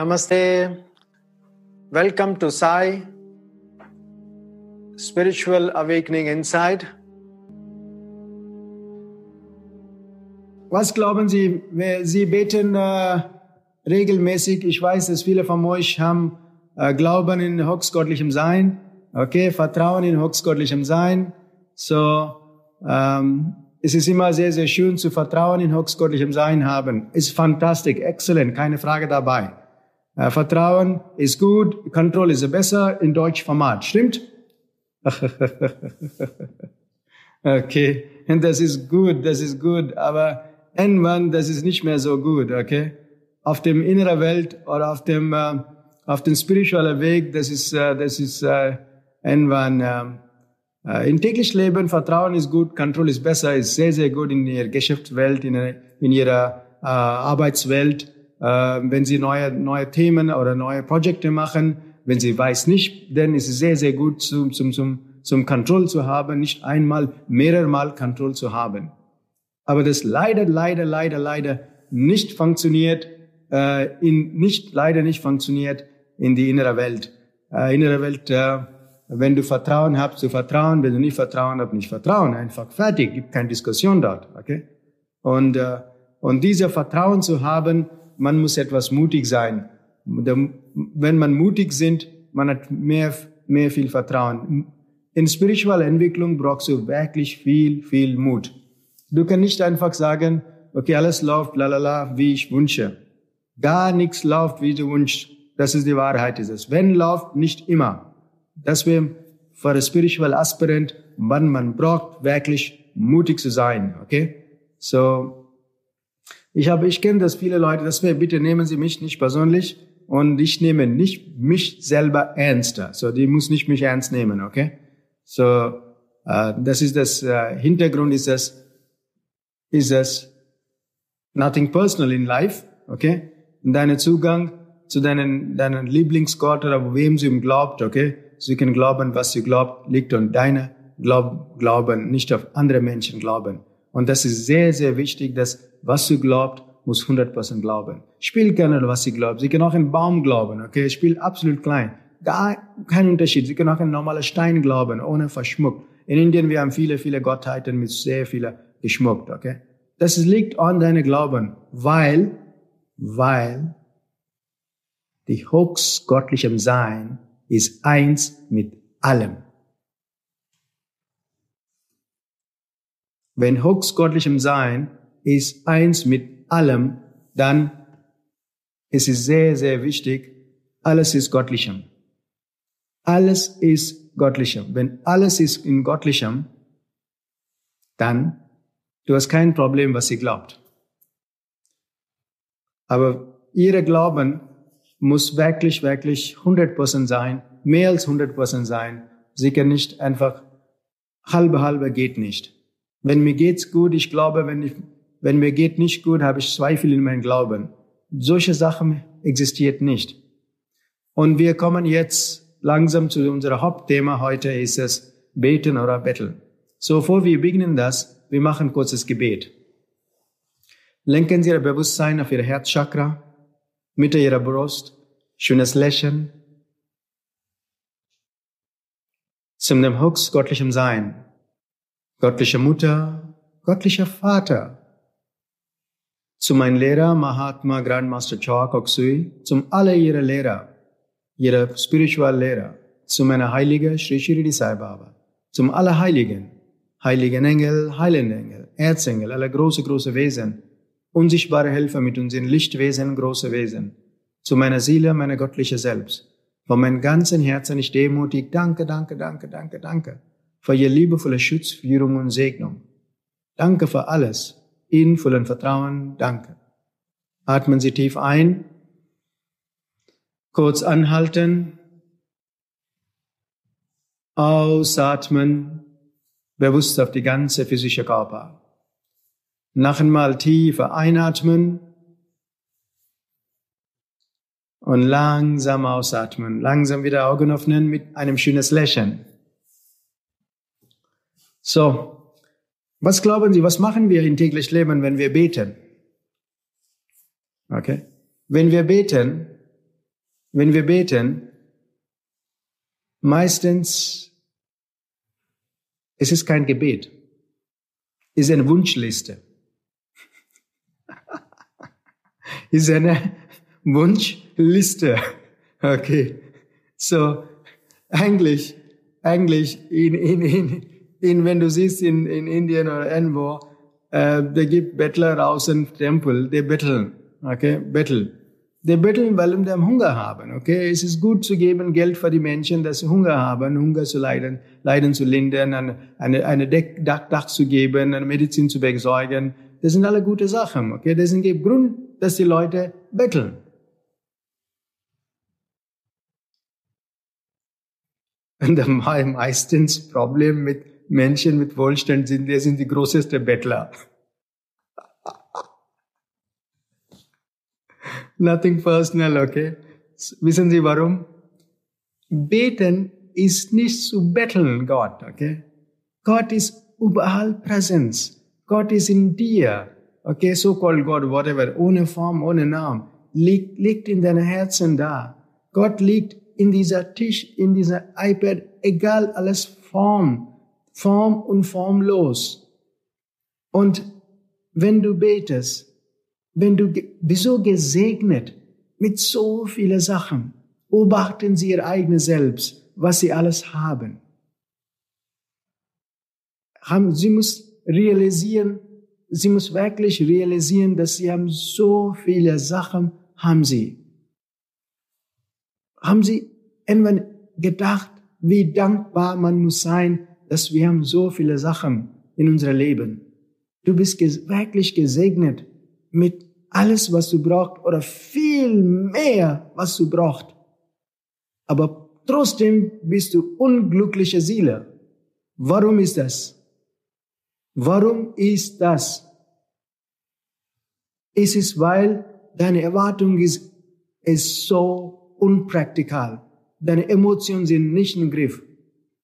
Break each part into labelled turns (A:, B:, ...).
A: Namaste. Welcome to Sai Spiritual Awakening Inside. Was glauben Sie? Sie beten äh, regelmäßig. Ich weiß, dass viele von euch haben äh, Glauben in höchstgöttlichem Sein. Okay, Vertrauen in höchstgöttlichem Sein. So, ähm, es ist immer sehr, sehr schön zu vertrauen in höchstgöttlichem Sein haben. Ist fantastisch, excellent, keine Frage dabei. Äh, Vertrauen ist gut, Kontrolle ist besser in Deutsch Format. Stimmt? okay, und das ist gut, das ist gut, aber irgendwann, das ist nicht mehr so gut, okay? Auf dem inneren Welt oder auf dem, äh, auf dem spirituellen Weg, das ist, äh, das ist äh, irgendwann, äh, äh im täglichen Leben, Vertrauen ist gut, Kontrolle ist besser, ist sehr, sehr gut in ihrer Geschäftswelt, in, in ihrer äh, Arbeitswelt wenn Sie neue, neue Themen oder neue Projekte machen. Wenn Sie weiß nicht, dann ist es sehr, sehr gut zum, zum, zum, zum Control zu haben, nicht einmal, mehrere Mal Control zu haben. Aber das leider, leider, leider, leider nicht funktioniert, äh, in, nicht, leider nicht funktioniert in die innere Welt. Äh, innere Welt, äh, wenn du Vertrauen hast, zu vertrauen, wenn du nicht Vertrauen hast, nicht Vertrauen, einfach fertig, gibt keine Diskussion dort, okay? Und, äh, und dieser Vertrauen zu haben, man muss etwas mutig sein. Wenn man mutig sind, man hat mehr, mehr viel Vertrauen. In spiritueller Entwicklung brauchst du wirklich viel, viel Mut. Du kannst nicht einfach sagen, okay, alles läuft, lalala, wie ich wünsche. Gar nichts läuft, wie du wünschst. Das ist die Wahrheit, ist es. Wenn läuft, nicht immer. Deswegen, für ein spiritual Aspirant, man, man braucht wirklich mutig zu sein, okay? So, ich habe, ich kenne das viele Leute, das wäre, bitte nehmen Sie mich nicht persönlich und ich nehme nicht mich selber ernster. So, die muss nicht mich ernst nehmen, okay? So, äh, das ist das äh, Hintergrund ist das, ist das nothing personal in life, okay? Und dein Zugang zu deinen, deinen Lieblingsgott oder wem sie ihm glaubt, okay? Sie können glauben, was sie glaubt, liegt an deiner Glaub, Glauben, nicht auf andere Menschen glauben. Und das ist sehr, sehr wichtig, dass was du glaubt, muss 100% glauben. Spielt gerne, was sie glaubt. Sie können auch einen Baum glauben, okay? Spielt absolut klein. Gar kein Unterschied. Sie können auch einen normalen Stein glauben, ohne verschmuckt. In Indien, wir haben viele, viele Gottheiten mit sehr vielen geschmuckt, okay? Das liegt an deinem Glauben, weil, weil die höchstgöttlichem Sein ist eins mit allem. Wenn höchstgöttlichem Sein ist eins mit allem, dann ist es sehr, sehr wichtig, alles ist Göttlichem. Alles ist Göttlichem. Wenn alles ist in Göttlichem, dann du hast kein Problem, was sie glaubt. Aber ihre Glauben muss wirklich, wirklich 100% sein, mehr als 100% sein. Sie kann nicht einfach halbe, halbe geht nicht. Wenn mir geht's gut, ich glaube, wenn ich wenn mir geht nicht gut, habe ich Zweifel in meinem Glauben. Solche Sachen existiert nicht. Und wir kommen jetzt langsam zu unserem Hauptthema heute ist es Beten oder Betteln. So, bevor wir beginnen das, wir machen kurzes Gebet. Lenken Sie Ihr Bewusstsein auf Ihr Herzchakra, Mitte Ihrer Brust, schönes Lächeln, zum dem höchst göttlichen Sein, göttliche Mutter, göttlicher Vater, zu meinem Lehrer Mahatma Grandmaster Chok Oksui, zum alle ihre Lehrer, ihre spiritual Lehrer, zu meiner Heilige Sri Shirdi Sai Baba, zum alle Heiligen, Heiligen Engel, Heilende Engel, Erzengel, alle große, große Wesen, unsichtbare Helfer mit unseren Lichtwesen, große Wesen, zu meiner Seele, meiner göttliche Selbst. Von meinem ganzen Herzen ich demutig danke, danke, danke, danke, danke für Ihr liebevolle Schutz, Führung und Segnung. Danke für alles, in vollen Vertrauen danke. Atmen Sie tief ein, kurz anhalten, ausatmen, bewusst auf die ganze physische Körper. Noch einmal tiefer einatmen und langsam ausatmen. Langsam wieder Augen öffnen mit einem schönes Lächeln. So, was glauben Sie, was machen wir in täglich Leben, wenn wir beten? Okay? Wenn wir beten, wenn wir beten, meistens es ist kein Gebet, es ist eine Wunschliste. ist eine Wunschliste. Okay. So, eigentlich, eigentlich, in, in, in, in, wenn du siehst in, in Indien oder irgendwo, äh, da gibt Bettler aus dem Tempel, die betteln, okay, betteln. Die betteln, weil sie Hunger haben, okay. Es ist gut zu geben Geld für die Menschen, dass sie Hunger haben, Hunger zu leiden, Leiden zu lindern, eine, eine, eine Deck, Dach, Dach zu geben, eine Medizin zu besorgen. Das sind alle gute Sachen, okay. Das ist ein Grund, dass die Leute betteln. Und meistens Problem mit Menschen mit Wohlstand sind, die sind die größte Bettler. Nothing personal, okay? Wissen Sie warum? Beten ist nicht zu betteln, Gott, okay? Gott ist überall Präsenz. Gott ist in dir, okay? So-called God, whatever, ohne Form, ohne Namen, liegt, liegt in deinem Herzen da. Gott liegt in dieser Tisch, in dieser iPad, egal alles Form, Form und formlos. Und wenn du betest, wenn du bist so gesegnet mit so vielen Sachen, beobachten sie ihr eigenes Selbst, was sie alles haben. Sie muss realisieren, sie muss wirklich realisieren, dass sie haben so viele Sachen, haben sie. Haben sie irgendwann gedacht, wie dankbar man muss sein, dass wir haben so viele Sachen in unser Leben. Du bist wirklich gesegnet mit alles, was du brauchst oder viel mehr, was du brauchst. Aber trotzdem bist du unglückliche Seele. Warum ist das? Warum ist das? Es ist, weil deine Erwartung ist, ist so unpraktikal. Deine Emotionen sind nicht im Griff.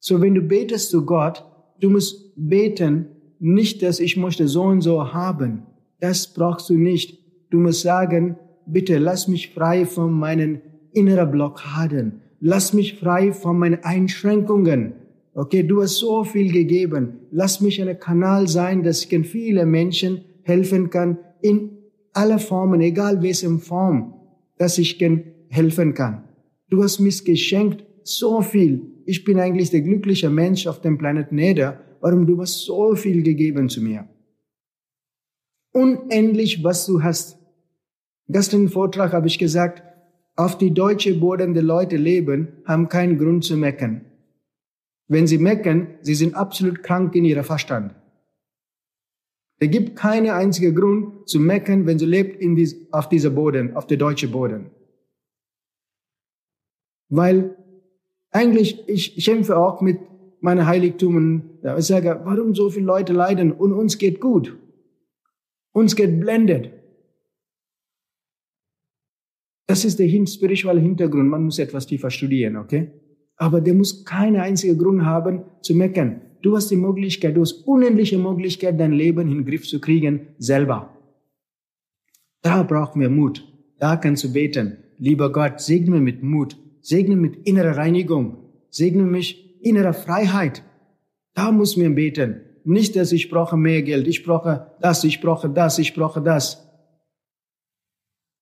A: So, wenn du betest zu Gott, du musst beten, nicht, dass ich möchte so und so haben. Das brauchst du nicht. Du musst sagen, bitte lass mich frei von meinen inneren Blockaden. Lass mich frei von meinen Einschränkungen. Okay, du hast so viel gegeben. Lass mich ein Kanal sein, dass ich viele Menschen helfen kann in aller Formen, egal welche Form, dass ich helfen kann. Du hast mich geschenkt so viel. Ich bin eigentlich der glückliche Mensch auf dem Planeten Erde. Warum du hast so viel gegeben zu mir? Unendlich, was du hast. Gestern Vortrag habe ich gesagt, auf die deutsche Boden der Leute leben, haben keinen Grund zu meckern. Wenn sie meckern, sie sind absolut krank in ihrer Verstand. Es gibt keinen einzigen Grund zu meckern, wenn sie lebt in dies, auf dieser Boden, auf der deutsche Boden. Weil eigentlich, ich kämpfe auch mit meinen Heiligtümern. Ich sage, warum so viele Leute leiden und uns geht gut? Uns geht blendet. Das ist der spirituelle Hintergrund. Man muss etwas tiefer studieren, okay? Aber der muss keine einzige Grund haben zu meckern. Du hast die Möglichkeit, du hast unendliche Möglichkeit, dein Leben in den Griff zu kriegen, selber. Da brauchen wir Mut. Da kannst du beten. Lieber Gott, segne mit Mut. Segne mit innerer Reinigung. Segne mich innerer Freiheit. Da muss man beten. Nicht, dass ich brauche mehr Geld. Ich brauche das, ich brauche das, ich brauche das.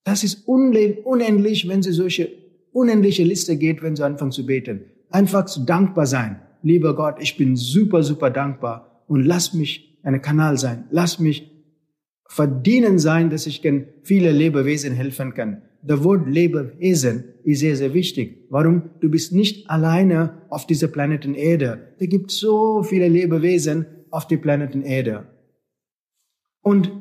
A: Das ist unendlich, wenn Sie solche unendliche Liste geht, wenn Sie anfangen zu beten. Einfach zu dankbar sein. Lieber Gott, ich bin super, super dankbar und lass mich ein Kanal sein. Lass mich verdienen sein, dass ich viele Lebewesen helfen kann. Der Wort Lebewesen ist sehr, sehr wichtig. Warum? Du bist nicht alleine auf dieser Planeten Erde. Da gibt so viele Lebewesen auf der Planeten Erde. Und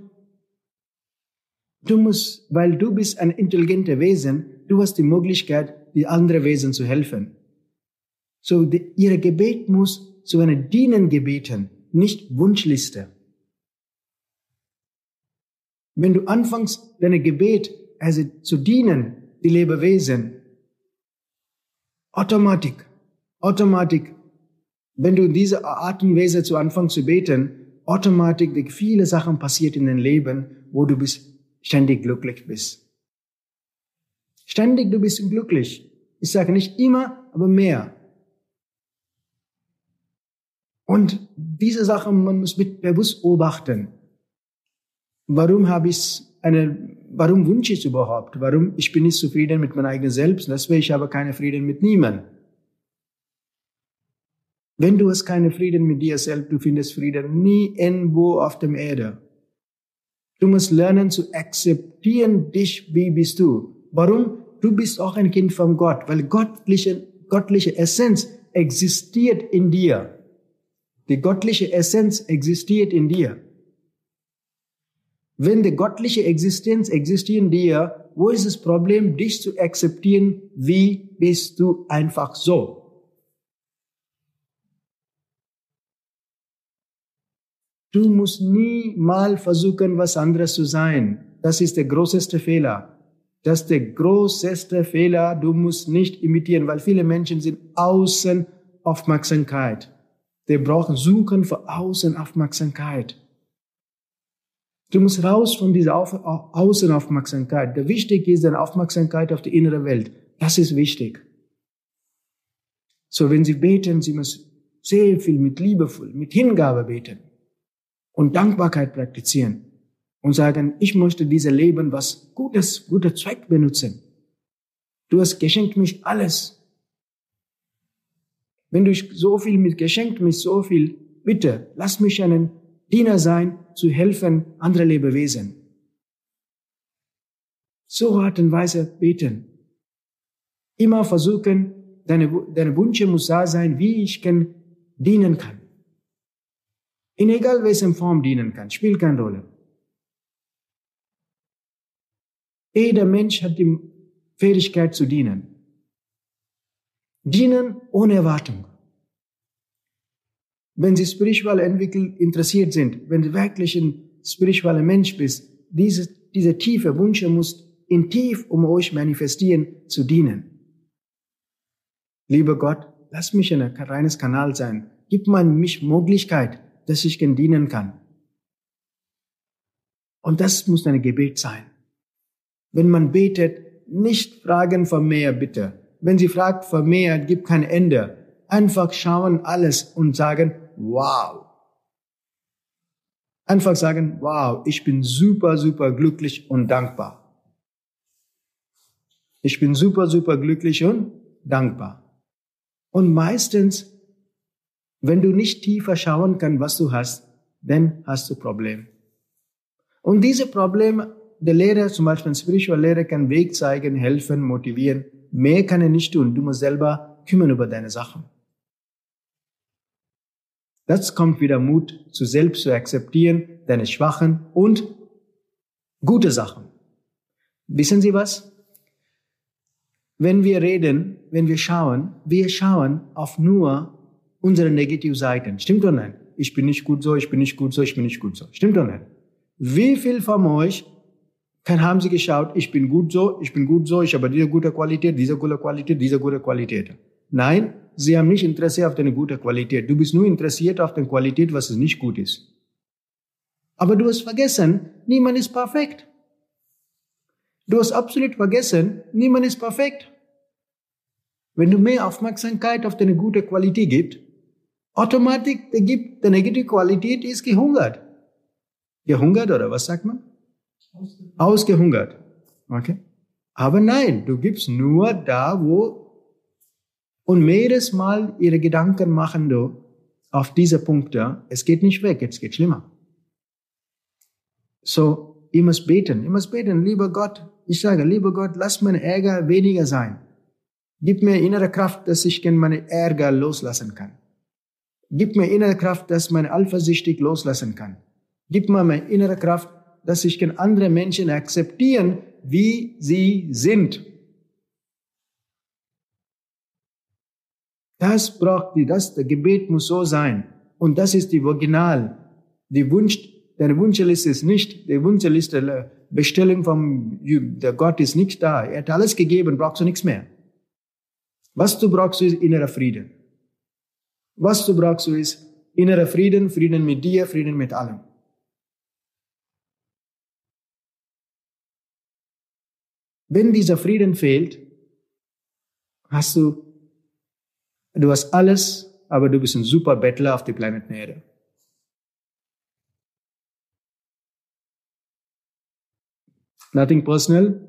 A: Du musst, weil du bist ein intelligenter Wesen, du hast die Möglichkeit, die anderen Wesen zu helfen. So, die, ihre Gebet muss zu einer Dienen gebeten, nicht Wunschliste. Wenn du anfängst, deine Gebet also zu dienen, die Lebewesen, automatisch, automatisch, wenn du diese Art und Weise zu Anfang zu beten, automatisch viele Sachen passiert in deinem Leben, wo du bist ständig glücklich bist. Ständig du bist glücklich. Ich sage nicht immer, aber mehr. Und diese Sachen, man muss mit bewusst beobachten. Warum habe ich eine, warum wünsche ich es überhaupt? Warum? Ich bin nicht zufrieden mit meinem eigenen Selbst, deswegen ich habe keinen Frieden mit niemandem. Wenn du hast keinen Frieden mit dir selbst, du findest Frieden nie irgendwo auf der Erde. Du musst lernen zu akzeptieren dich, wie bist du. Warum? Du bist auch ein Kind von Gott, weil göttliche, göttliche Essenz existiert in dir. Die göttliche Essenz existiert in dir. Wenn die göttliche Existenz existiert in dir, wo ist das Problem, dich zu akzeptieren, wie bist du einfach so? Du musst nie mal versuchen, was anderes zu sein. Das ist der größte Fehler. Das ist der größte Fehler. Du musst nicht imitieren, weil viele Menschen sind außen Aufmerksamkeit. Die brauchen Suchen für Außenaufmerksamkeit. Du musst raus von dieser Außenaufmerksamkeit. Der wichtig ist deine Aufmerksamkeit auf die innere Welt. Das ist wichtig. So, wenn Sie beten, Sie müssen sehr viel mit liebevoll, mit Hingabe beten und Dankbarkeit praktizieren und sagen, ich möchte diese Leben was Gutes, guter Zweck benutzen. Du hast geschenkt mich alles. Wenn du so viel mit geschenkt mich so viel, bitte lass mich einen Diener sein, zu helfen andere Lebewesen. So Art und Weise beten. Immer versuchen, deine, deine Wünsche muss da sein, wie ich kann dienen kann in egal welcher Form dienen kann, spielt keine Rolle. Jeder Mensch hat die Fähigkeit zu dienen. Dienen ohne Erwartung. Wenn Sie spirituell entwickelt interessiert sind, wenn du wirklich ein spiritueller Mensch bist, diese, diese tiefe Wünsche muss in tief um euch manifestieren, zu dienen. Lieber Gott, lass mich ein reines Kanal sein. Gib mir mich Möglichkeit, dass ich dienen kann. Und das muss ein Gebet sein. Wenn man betet, nicht fragen für mehr, bitte. Wenn sie fragt für mehr, gibt kein Ende. Einfach schauen alles und sagen, wow. Einfach sagen, wow, ich bin super, super glücklich und dankbar. Ich bin super, super glücklich und dankbar. Und meistens wenn du nicht tiefer schauen kannst, was du hast, dann hast du Probleme. Und diese Probleme, der Lehrer, zum Beispiel ein Spiritual Lehrer, kann Weg zeigen, helfen, motivieren. Mehr kann er nicht tun. Du musst selber kümmern über deine Sachen. Das kommt wieder Mut, zu selbst zu akzeptieren, deine schwachen und gute Sachen. Wissen Sie was? Wenn wir reden, wenn wir schauen, wir schauen auf nur unsere Negativseiten. Stimmt oder nicht? Ich bin nicht gut so, ich bin nicht gut so, ich bin nicht gut so. Stimmt oder nicht? Wie viel von euch kann, haben Sie geschaut, ich bin gut so, ich bin gut so, ich habe diese gute Qualität, diese gute Qualität, diese gute Qualität. Nein, Sie haben nicht Interesse auf deine gute Qualität. Du bist nur interessiert auf die Qualität, was nicht gut ist. Aber du hast vergessen, niemand ist perfekt. Du hast absolut vergessen, niemand ist perfekt. Wenn du mehr Aufmerksamkeit auf deine gute Qualität gibst, Automatisch gibt die negative Qualität ist gehungert. Gehungert oder was sagt man? Ausgehungert. Okay. Aber nein, du gibst nur da, wo und mehres Mal ihre Gedanken machen du auf diese Punkte. Es geht nicht weg, es geht schlimmer. So, ihr müsst beten, ihr müsst beten, lieber Gott. Ich sage, lieber Gott, lass mein Ärger weniger sein. Gib mir innere Kraft, dass ich meine Ärger loslassen kann. Gib mir innere Kraft, dass meine Eifersüchtig loslassen kann. Gib mir meine innere Kraft, dass ich andere Menschen akzeptieren, wie sie sind. Das braucht die, das, der Gebet muss so sein. Und das ist die Original. Die Wunsch, deine Wunschliste ist nicht, die Wunschliste, Bestellung vom, der Gott ist nicht da. Er hat alles gegeben, brauchst du nichts mehr. Was du brauchst, ist innerer Frieden. Was du brauchst, ist innerer Frieden, Frieden mit dir, Frieden mit allem. Wenn dieser Frieden fehlt, hast du, du hast alles, aber du bist ein super Bettler auf dem Planeten Erde. Nothing personal.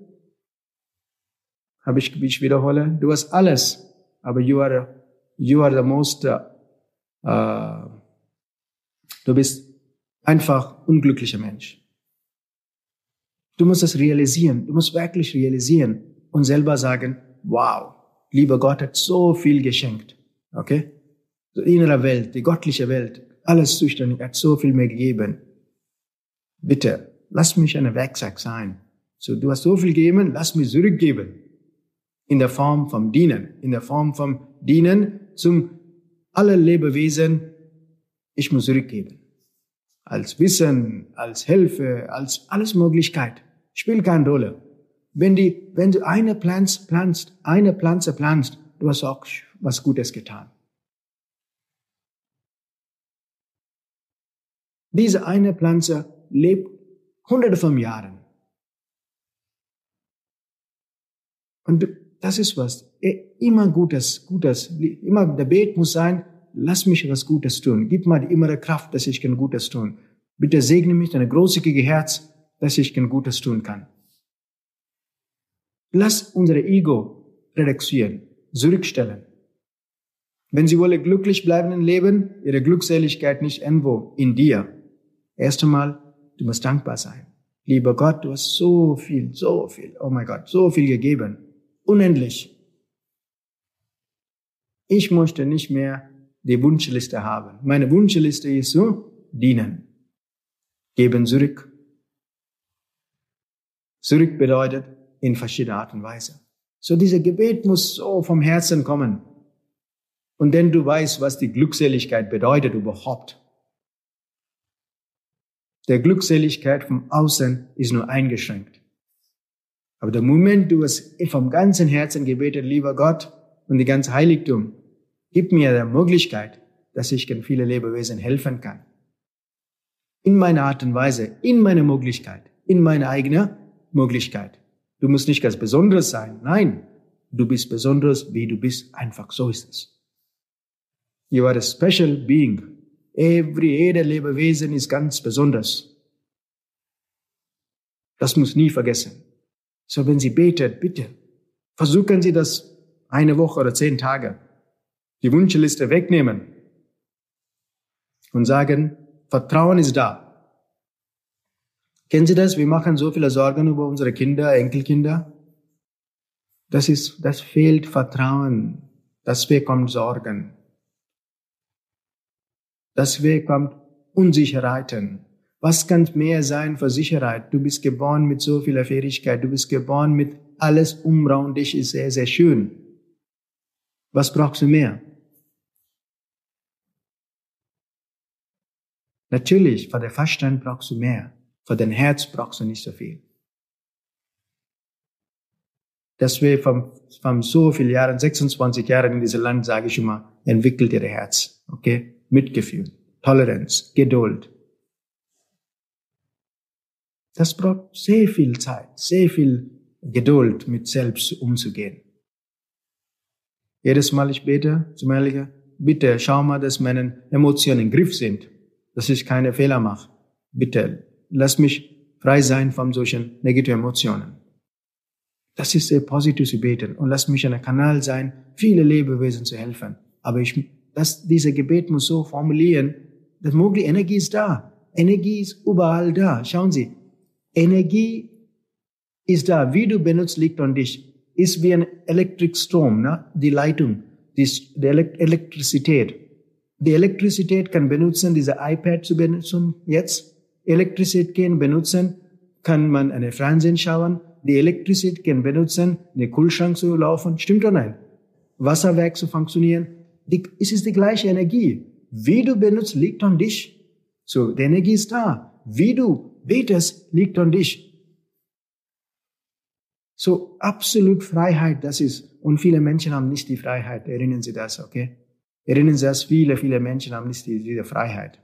A: Habe ich, wie ich wiederhole. Du hast alles, aber you are, you are the most, uh, du bist einfach unglücklicher Mensch. Du musst es realisieren. Du musst wirklich realisieren und selber sagen, wow, lieber Gott hat so viel geschenkt. Okay? Die innere Welt, die göttliche Welt, alles zuständig, hat so viel mehr gegeben. Bitte, lass mich ein Werkzeug sein. So, du hast so viel gegeben, lass mich zurückgeben. In der Form vom Dienen, in der Form vom Dienen zum alle Lebewesen, ich muss zurückgeben. Als Wissen, als Hilfe, als alles Möglichkeit. Spielt keine Rolle. Wenn die, wenn du eine Pflanze pflanzt, eine Pflanze pflanzt, du hast auch was Gutes getan. Diese eine Pflanze lebt hunderte von Jahren. Und das ist was. Immer Gutes, Gutes. Immer der Bet muss sein, lass mich was Gutes tun. Gib mir die innere Kraft, dass ich kann Gutes tun. Bitte segne mich, deine großzügige Herz, dass ich kann Gutes tun kann. Lass unsere Ego reduzieren, zurückstellen. Wenn Sie wollen glücklich bleiben im Leben, Ihre Glückseligkeit nicht irgendwo in dir. Erst einmal, du musst dankbar sein. Lieber Gott, du hast so viel, so viel, oh mein Gott, so viel gegeben. Unendlich. Ich möchte nicht mehr die Wunschliste haben. Meine Wunschliste ist so, dienen. Geben zurück. Zurück bedeutet in verschiedene Art und Weise. So dieser Gebet muss so vom Herzen kommen. Und denn du weißt, was die Glückseligkeit bedeutet überhaupt. Der Glückseligkeit vom Außen ist nur eingeschränkt. Aber der Moment du es vom ganzen Herzen gebetet, lieber Gott und die ganze Heiligtum, gib mir die Möglichkeit, dass ich viele Lebewesen helfen kann. In meiner Art und Weise, in meiner Möglichkeit, in meiner eigenen Möglichkeit. Du musst nicht ganz Besonderes sein. Nein, du bist besonders, wie du bist. Einfach so ist es. You are a special being. Every, jeder Lebewesen ist ganz besonders. Das muss nie vergessen. So, wenn Sie betet, bitte, versuchen Sie das eine Woche oder zehn Tage. Die Wunschliste wegnehmen und sagen, Vertrauen ist da. Kennen Sie das? Wir machen so viele Sorgen über unsere Kinder, Enkelkinder. Das ist, das fehlt Vertrauen. Deswegen kommt Sorgen. Deswegen kommt Unsicherheiten. Was kann mehr sein für Sicherheit? Du bist geboren mit so vieler Fähigkeit. Du bist geboren mit alles umraum dich ist sehr, sehr schön. Was brauchst du mehr? Natürlich, für den Verstand brauchst du mehr. Für dein Herz brauchst du nicht so viel. Deswegen vom, vom so vielen Jahren, 26 Jahren in diesem Land, sage ich immer, entwickelt ihr Herz. Okay? Mitgefühl, Toleranz, Geduld. Das braucht sehr viel Zeit, sehr viel Geduld, mit selbst umzugehen. Jedes Mal ich bete zum Heiligen, bitte schau mal, dass meine Emotionen im Griff sind, dass ich keine Fehler mache. Bitte lass mich frei sein von solchen negativen Emotionen. Das ist sehr positiv zu beten und lass mich ein Kanal sein, viele Lebewesen zu helfen. Aber ich, das, diese Gebet muss so formulieren, dass mögliche Energie ist da. Energie ist überall da. Schauen Sie, Energie ist da. Wie du benutzt, liegt an dich. Ist wie ein Elektrikstrom, ne? die Leitung, die, die Elektrizität. Die Elektrizität kann benutzen, diese iPad zu benutzen jetzt Elektrizität benutzen, kann man eine Fernsehen schauen. Die Elektrizität kann benutzen, den Kühlschrank zu laufen. Stimmt oder nein? Wasserwerk zu funktionieren. Die, es ist die gleiche Energie. Wie du benutzt, liegt an dich. So, die Energie ist da. Wie du betest, liegt an dich. So, absolut Freiheit, das ist. Und viele Menschen haben nicht die Freiheit. Erinnern Sie das, okay? Erinnern Sie das? Viele, viele Menschen haben nicht diese Freiheit.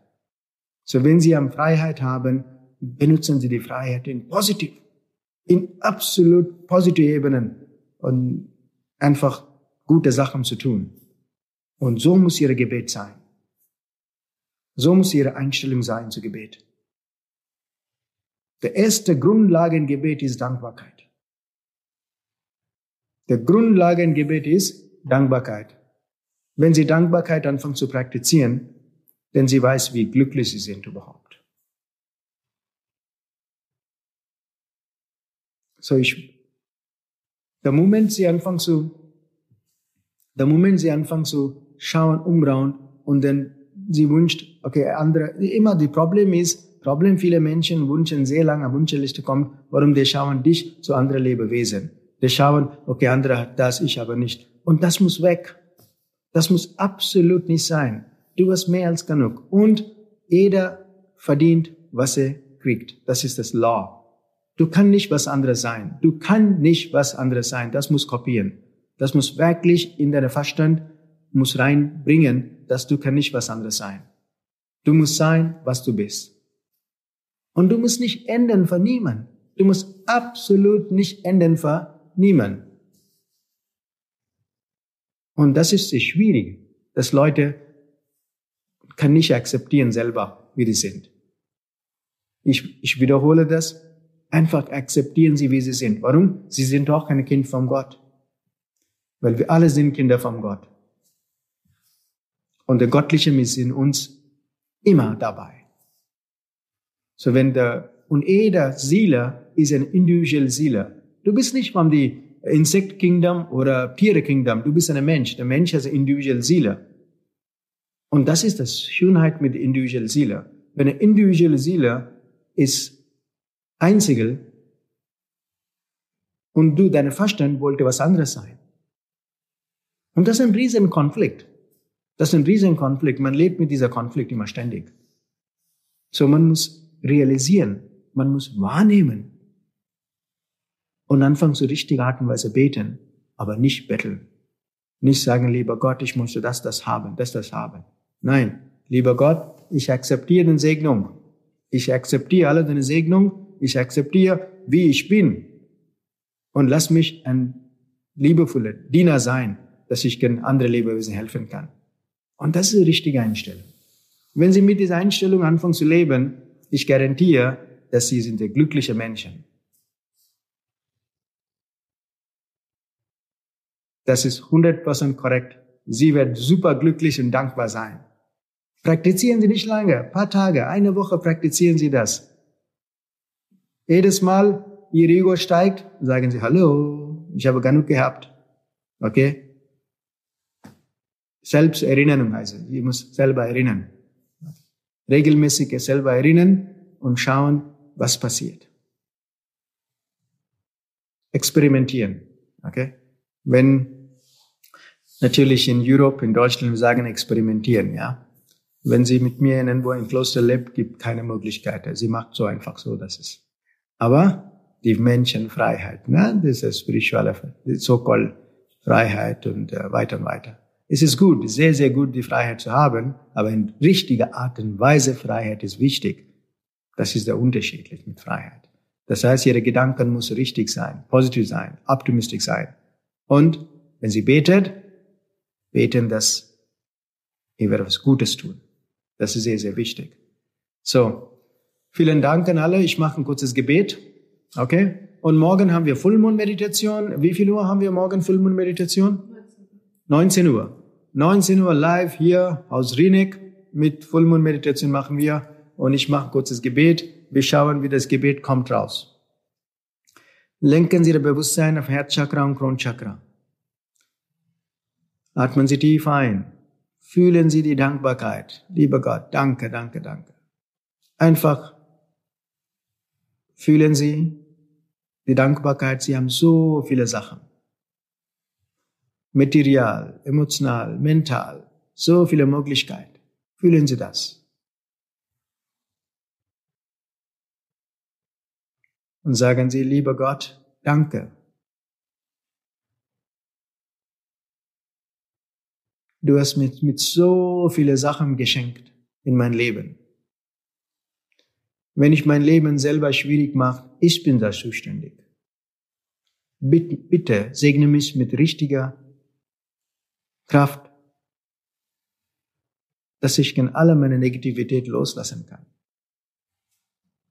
A: So, wenn Sie am Freiheit haben, benutzen Sie die Freiheit in positiv. in absolut positive Ebenen und einfach gute Sachen zu tun. Und so muss ihre Gebet sein. So muss ihre Einstellung sein zu Gebet. Der erste Grundlage im Gebet ist Dankbarkeit. Der Grundlage im Gebet ist Dankbarkeit. Wenn sie Dankbarkeit anfangen zu praktizieren, denn sie weiß, wie glücklich sie sind überhaupt. So ich, der Moment sie anfangen zu, der Moment sie anfangen zu schauen, umrauen und dann sie wünscht, okay, andere, immer die Problem ist, Problem viele Menschen wünschen sehr lange Wunschliste kommt, warum die schauen dich zu anderen Lebewesen. Die schauen, okay, andere hat das, ich aber nicht. Und das muss weg. Das muss absolut nicht sein. Du hast mehr als genug. Und jeder verdient, was er kriegt. Das ist das Law. Du kannst nicht was anderes sein. Du kannst nicht was anderes sein. Das muss kopieren. Das muss wirklich in deinen Verstand muss reinbringen, dass du kann nicht was anderes sein. Du musst sein, was du bist. Und du musst nicht ändern für niemanden. Du musst absolut nicht ändern für niemanden. Und das ist schwierig, dass Leute kann nicht akzeptieren selber, wie die sind. Ich, ich wiederhole das. Einfach akzeptieren sie, wie sie sind. Warum? Sie sind doch keine Kind von Gott. Weil wir alle sind Kinder von Gott. Und der Göttliche ist in uns immer dabei. So wenn der, und jeder Seele ist ein individuelle Seele. Du bist nicht von die Insect Kingdom oder Tiere Kingdom. Du bist ein Mensch. Der Mensch hat eine individuelle Seele. Und das ist das Schönheit mit der individuellen Seele. Wenn eine individuelle Seele ist einzige und du, deine Verstand wollte was anderes sein. Und das ist ein riesen Konflikt. Das ist ein riesen Konflikt. Man lebt mit dieser Konflikt immer ständig. So man muss realisieren, man muss wahrnehmen und anfangen zur richtigen Art und Weise beten, aber nicht betteln. Nicht sagen, lieber Gott, ich möchte das, das haben, das, das haben. Nein, lieber Gott, ich akzeptiere den Segnung. Ich akzeptiere alle deine Segnung. Ich akzeptiere, wie ich bin. Und lass mich ein liebevoller Diener sein, dass ich andere Lebewesen helfen kann. Und das ist die richtige Einstellung. Wenn Sie mit dieser Einstellung anfangen zu leben, ich garantiere, dass Sie sind glückliche Menschen. Das ist 100% korrekt. Sie werden super glücklich und dankbar sein. Praktizieren Sie nicht lange, ein paar Tage, eine Woche praktizieren Sie das. Jedes Mal Ihr Ego steigt, sagen Sie, hallo, ich habe genug gehabt. Okay? Selbsterinnerung heißt es. Ich muss selber erinnern. Regelmäßig selber erinnern und schauen, was passiert. Experimentieren. Okay? Wenn natürlich in Europa, in Deutschland, wir sagen experimentieren, ja. Wenn sie mit mir irgendwo im Kloster lebt, gibt keine Möglichkeit. Sie macht so einfach so, dass es. Aber die Menschenfreiheit, ne, das ist spirituelle, so-called Freiheit und äh, weiter und weiter. Es ist gut, sehr, sehr gut, die Freiheit zu haben, aber in richtiger Art und Weise Freiheit ist wichtig. Das ist der Unterschied mit Freiheit. Das heißt, ihre Gedanken müssen richtig sein, positiv sein, optimistisch sein. Und wenn sie betet, beten, dass ihr werdet was Gutes tun. Das ist sehr, sehr wichtig. So, vielen Dank an alle. Ich mache ein kurzes Gebet. Okay? Und morgen haben wir Fullmond-Meditation. Wie viel Uhr haben wir morgen Fullmond-Meditation? 19 Uhr. 19 Uhr live hier aus Rieneck mit Fullmond-Meditation machen wir. Und ich mache ein kurzes Gebet. Wir schauen, wie das Gebet kommt raus. Lenken Sie Ihr Bewusstsein auf Herzchakra und Kronchakra. Atmen Sie tief ein. Fühlen Sie die Dankbarkeit. Lieber Gott, danke, danke, danke. Einfach fühlen Sie die Dankbarkeit. Sie haben so viele Sachen. Material, emotional, mental, so viele Möglichkeiten. Fühlen Sie das. Und sagen Sie, lieber Gott, danke Du hast mir mit so viele Sachen geschenkt in mein Leben. Wenn ich mein Leben selber schwierig mache, ich bin da zuständig. bitte, bitte segne mich mit richtiger Kraft, dass ich in aller meine Negativität loslassen kann.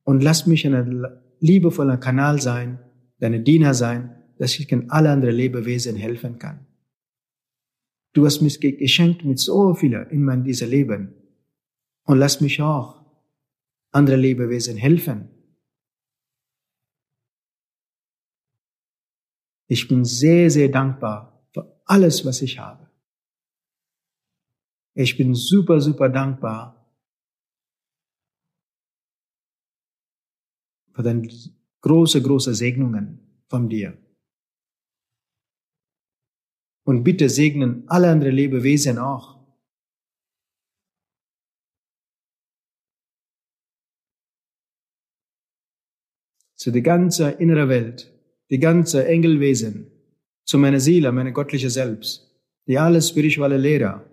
A: Und lass mich ein liebevoller Kanal sein, deine Diener sein, dass ich in alle anderen Lebewesen helfen kann. Du hast mich geschenkt mit so vielen in mein dieser Leben. Und lass mich auch andere Lebewesen helfen. Ich bin sehr, sehr dankbar für alles, was ich habe. Ich bin super, super dankbar für deine große, große Segnungen von dir. Und bitte segnen alle anderen Lebewesen auch. Zu der ganzen inneren Welt, die ganze Engelwesen, zu meiner Seele, meine göttliche Selbst, die alle spirituelle Lehrer,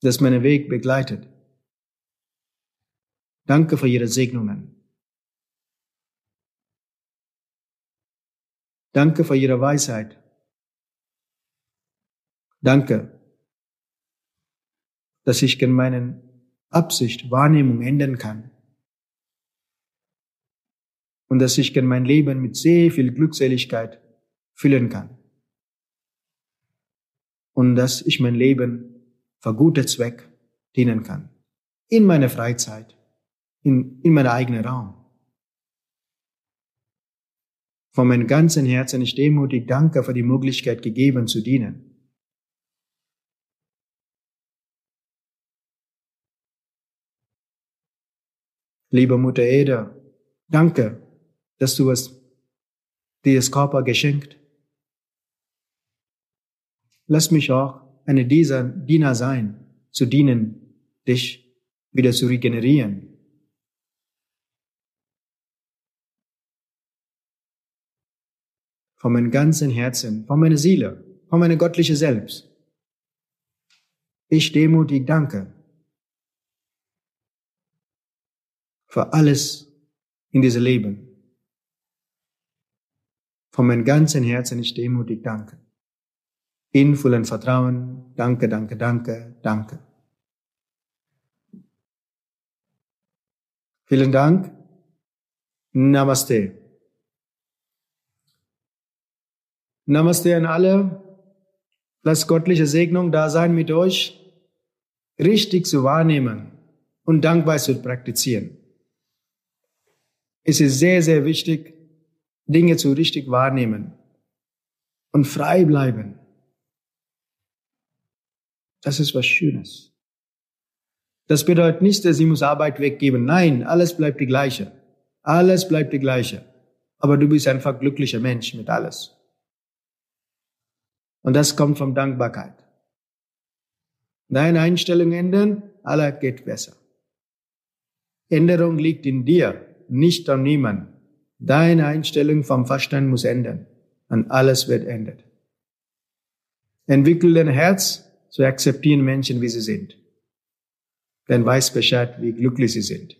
A: das meinen Weg begleitet. Danke für Ihre Segnungen. Danke für Ihre Weisheit. Danke, dass ich in meinen Absicht, Wahrnehmung ändern kann. Und dass ich mein Leben mit sehr viel Glückseligkeit füllen kann. Und dass ich mein Leben für gute Zweck dienen kann. In meiner Freizeit, in, in meinem eigenen Raum. Von meinem ganzen Herzen ich demutig danke für die Möglichkeit gegeben zu dienen. Liebe Mutter Erde, danke, dass du es dieses Körper geschenkt. Lass mich auch eine dieser Diener sein, zu dienen, dich wieder zu regenerieren. Von meinem ganzen Herzen, von meiner Seele, von meiner göttlichen Selbst. Ich demutig danke für alles in diesem Leben. Von meinem ganzen Herzen ich demutig danke in vollen Vertrauen. Danke, danke, danke, danke. Vielen Dank. Namaste. Namaste an alle. Lass göttliche Segnung da sein mit euch, richtig zu wahrnehmen und dankbar zu praktizieren. Es ist sehr, sehr wichtig, Dinge zu richtig wahrnehmen und frei bleiben. Das ist was Schönes. Das bedeutet nicht, dass ich muss Arbeit weggeben. Nein, alles bleibt die gleiche. Alles bleibt die gleiche. Aber du bist einfach glücklicher Mensch mit alles. Und das kommt von Dankbarkeit. Deine Einstellung ändern, alles geht besser. Änderung liegt in dir, nicht an niemand. Deine Einstellung vom Verstand muss ändern und alles wird ändert. Entwickel dein Herz zu akzeptieren Menschen, wie sie sind. Dann weiß Bescheid, wie glücklich sie sind.